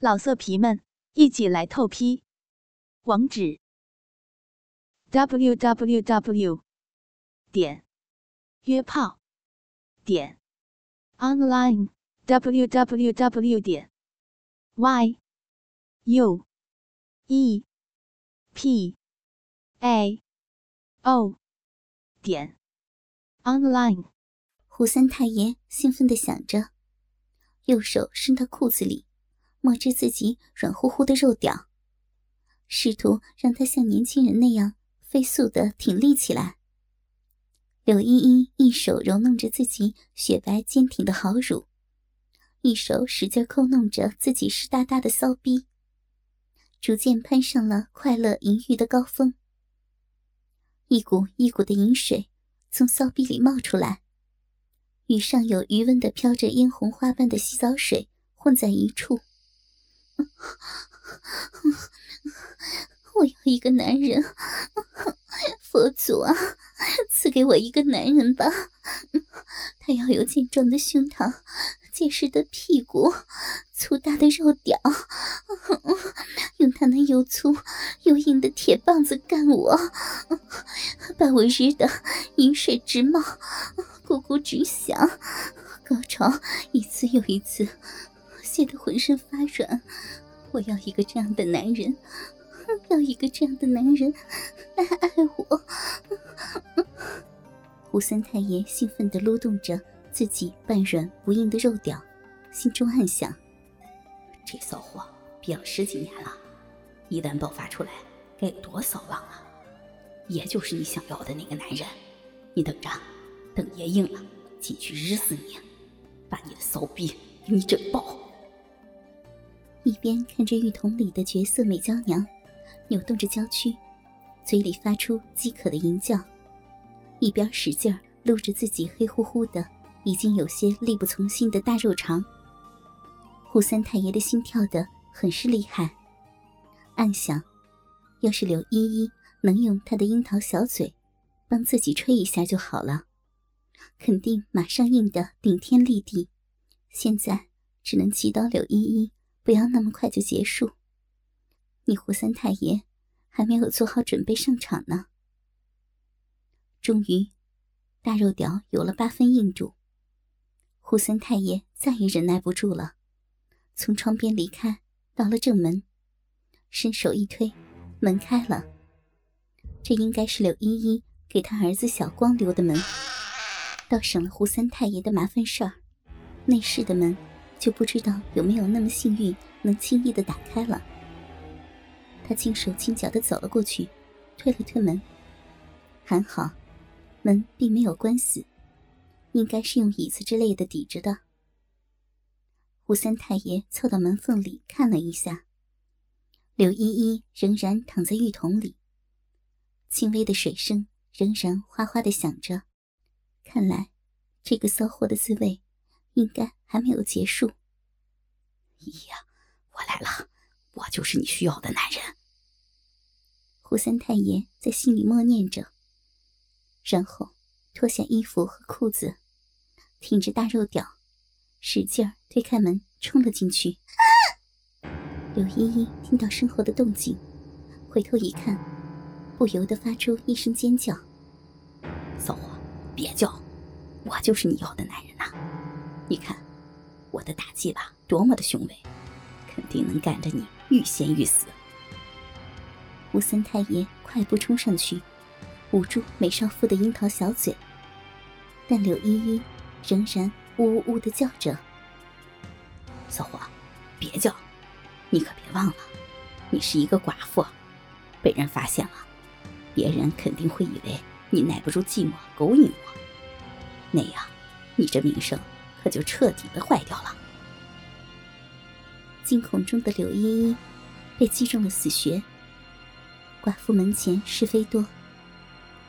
老色皮们，一起来透批！网址：w w w 点约炮点 online w w w 点 y u e p a o 点 online。胡三太爷兴奋地想着，右手伸到裤子里。摸着自己软乎乎的肉屌，试图让他像年轻人那样飞速的挺立起来。柳依依一手揉弄着自己雪白坚挺的好乳，一手使劲抠弄着自己湿哒哒的骚逼，逐渐攀上了快乐淫欲的高峰。一股一股的淫水从骚逼里冒出来，与上有余温的飘着嫣红花瓣的洗澡水混在一处。我要一个男人，佛祖啊，赐给我一个男人吧！他要有健壮的胸膛、结实的屁股、粗大的肉屌，用他那又粗又硬的铁棒子干我，把我日的饮水直冒、咕咕直响，高潮一次又一次。气得浑身发软，我要一个这样的男人，要一个这样的男人来爱我。胡三太爷兴奋地撸动着自己半软不硬的肉屌，心中暗想：这骚货憋了十几年了，一旦爆发出来，该有多骚浪啊！爷就是你想要的那个男人，你等着，等爷硬了进去日死你，把你的骚逼给你整爆！一边看着浴桶里的绝色美娇娘，扭动着娇躯，嘴里发出饥渴的吟叫，一边使劲撸着自己黑乎乎的、已经有些力不从心的大肉肠。胡三太爷的心跳的很是厉害，暗想：要是柳依依能用她的樱桃小嘴帮自己吹一下就好了，肯定马上硬的顶天立地。现在只能祈祷柳依依。不要那么快就结束。你胡三太爷还没有做好准备上场呢。终于，大肉屌有了八分硬度。胡三太爷再也忍耐不住了，从窗边离开，到了正门，伸手一推，门开了。这应该是柳依依给他儿子小光留的门，倒省了胡三太爷的麻烦事儿。内室的门。就不知道有没有那么幸运，能轻易的打开了。他轻手轻脚的走了过去，推了推门，还好，门并没有关死，应该是用椅子之类的抵着的。胡三太爷凑到门缝里看了一下，柳依依仍然躺在浴桶里，轻微的水声仍然哗哗的响着，看来这个骚货的滋味。应该还没有结束。姨呀，我来了，我就是你需要的男人。胡三太爷在心里默念着，然后脱下衣服和裤子，挺着大肉屌，使劲推开门冲了进去。柳依依听到身后的动静，回头一看，不由得发出一声尖叫：“骚货，别叫，我就是你要的男人呐！”你看，我的打击吧，多么的雄伟，肯定能干得你欲仙欲死。吴三太爷快步冲上去，捂住美少妇的樱桃小嘴，但柳依依仍然呜呜呜的叫着：“小伙，别叫，你可别忘了，你是一个寡妇，被人发现了，别人肯定会以为你耐不住寂寞勾引我，那样，你这名声……”就彻底的坏掉了。惊恐中的柳依依被击中了死穴。寡妇门前是非多，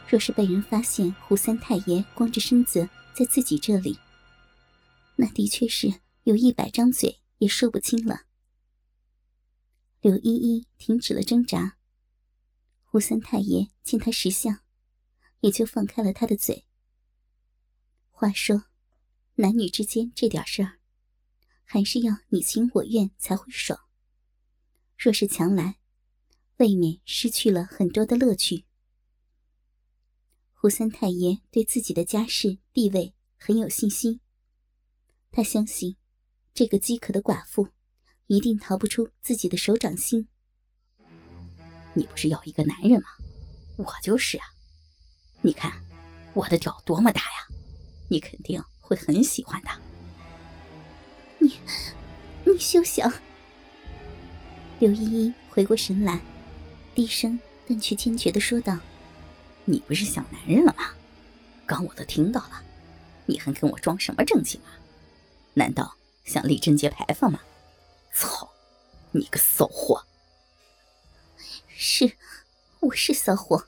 若是被人发现胡三太爷光着身子在自己这里，那的确是有一百张嘴也说不清了。柳依依停止了挣扎，胡三太爷见他识相，也就放开了他的嘴。话说。男女之间这点事儿，还是要你情我愿才会爽。若是强来，未免失去了很多的乐趣。胡三太爷对自己的家世地位很有信心，他相信这个饥渴的寡妇一定逃不出自己的手掌心。你不是要一个男人吗？我就是啊！你看我的屌多么大呀！你肯定会很喜欢的。你，你休想！刘依依回过神来，低声但却坚决的说道。你不是想男人了吗？刚我都听到了，你还跟我装什么正经啊？难道想立贞节牌坊吗？操，你个骚货！是，我是骚货，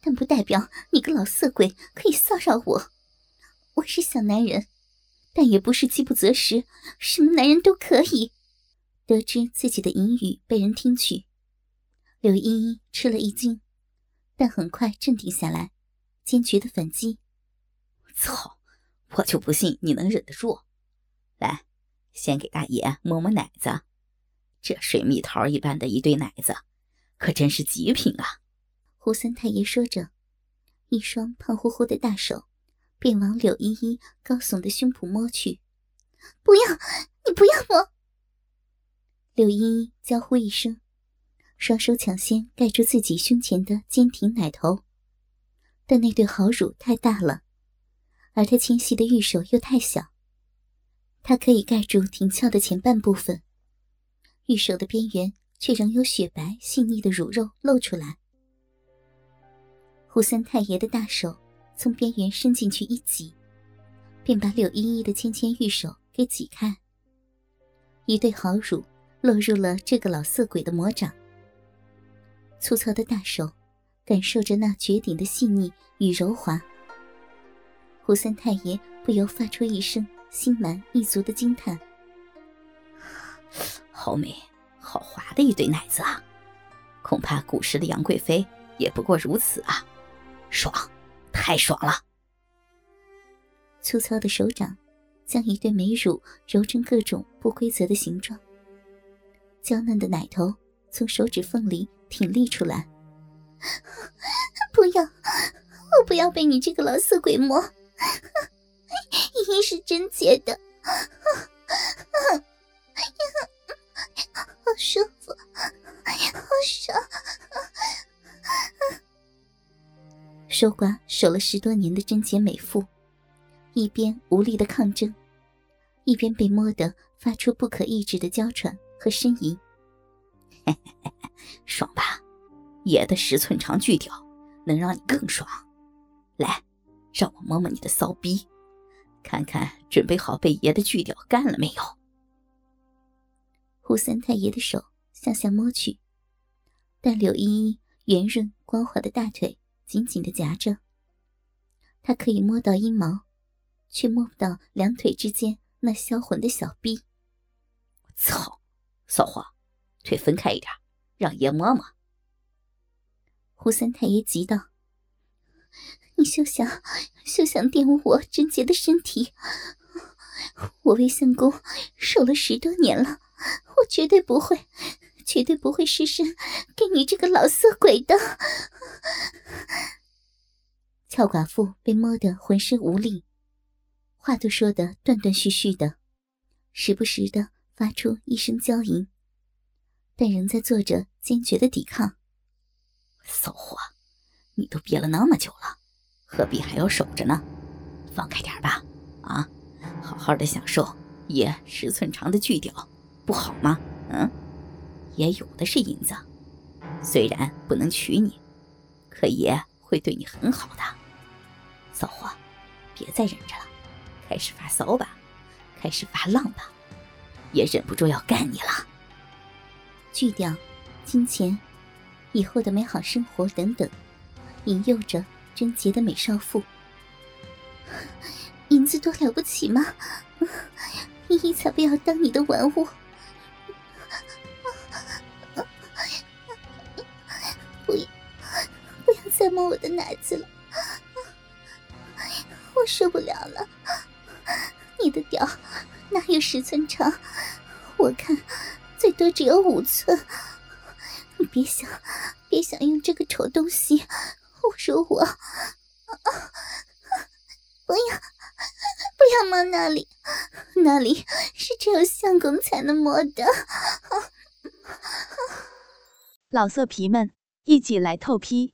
但不代表你个老色鬼可以骚扰我。我是小男人，但也不是饥不择食，什么男人都可以。得知自己的淫语被人听取，柳依依吃了一惊。但很快镇定下来，坚决的反击：“操！我就不信你能忍得住！来，先给大爷摸摸奶子，这水蜜桃一般的一对奶子，可真是极品啊！”胡三太爷说着，一双胖乎乎的大手便往柳依依高耸的胸脯摸去。“不要！你不要摸！”柳依依娇呼一声。双手抢先盖住自己胸前的坚挺奶头，但那对好乳太大了，而她纤细的玉手又太小，它可以盖住挺翘的前半部分，玉手的边缘却仍有雪白细腻的乳肉露出来。胡三太爷的大手从边缘伸进去一挤，便把柳依依的纤纤玉手给挤开，一对好乳落入了这个老色鬼的魔掌。粗糙的大手，感受着那绝顶的细腻与柔滑。胡三太爷不由发出一声心满意足的惊叹：“好美，好滑的一对奶子啊！恐怕古时的杨贵妃也不过如此啊！爽，太爽了！”粗糙的手掌将一对美乳揉成各种不规则的形状，娇嫩的奶头从手指缝里。挺立出来！不要，我不要被你这个老色鬼摸！一是贞洁的，好舒守寡守了十多年的贞洁美妇，一边无力的抗争，一边被摸得发出不可抑制的娇喘和呻吟。爽吧，爷的十寸长巨屌能让你更爽。来，让我摸摸你的骚逼，看看准备好被爷的巨屌干了没有。胡三太爷的手向下摸去，但柳依依圆润光滑的大腿紧紧的夹着，他可以摸到阴毛，却摸不到两腿之间那销魂的小臂。操，骚货，腿分开一点。让爷摸摸。胡三太爷急道：“你休想，休想玷污我贞洁的身体！我为相公守了十多年了，我绝对不会，绝对不会失身给你这个老色鬼的。”俏寡妇被摸得浑身无力，话都说得断断续续的，时不时的发出一声娇吟。但仍在做着坚决的抵抗。骚货，你都憋了那么久了，何必还要守着呢？放开点吧，啊，好好的享受爷十寸长的巨屌，不好吗？嗯，爷有的是银子，虽然不能娶你，可爷会对你很好的。骚货，别再忍着了，开始发骚吧，开始发浪吧，爷忍不住要干你了。巨屌、金钱、以后的美好生活等等，引诱着贞洁的美少妇。银子多了不起吗？依依才不要当你的玩物！摸我的奶子了，我受不了了！你的屌哪有十寸长？我看。最多只有五寸，你别想，别想用这个丑东西侮辱我！不要，不要摸那里，那里是只有相公才能摸的。老色皮们，一起来透批！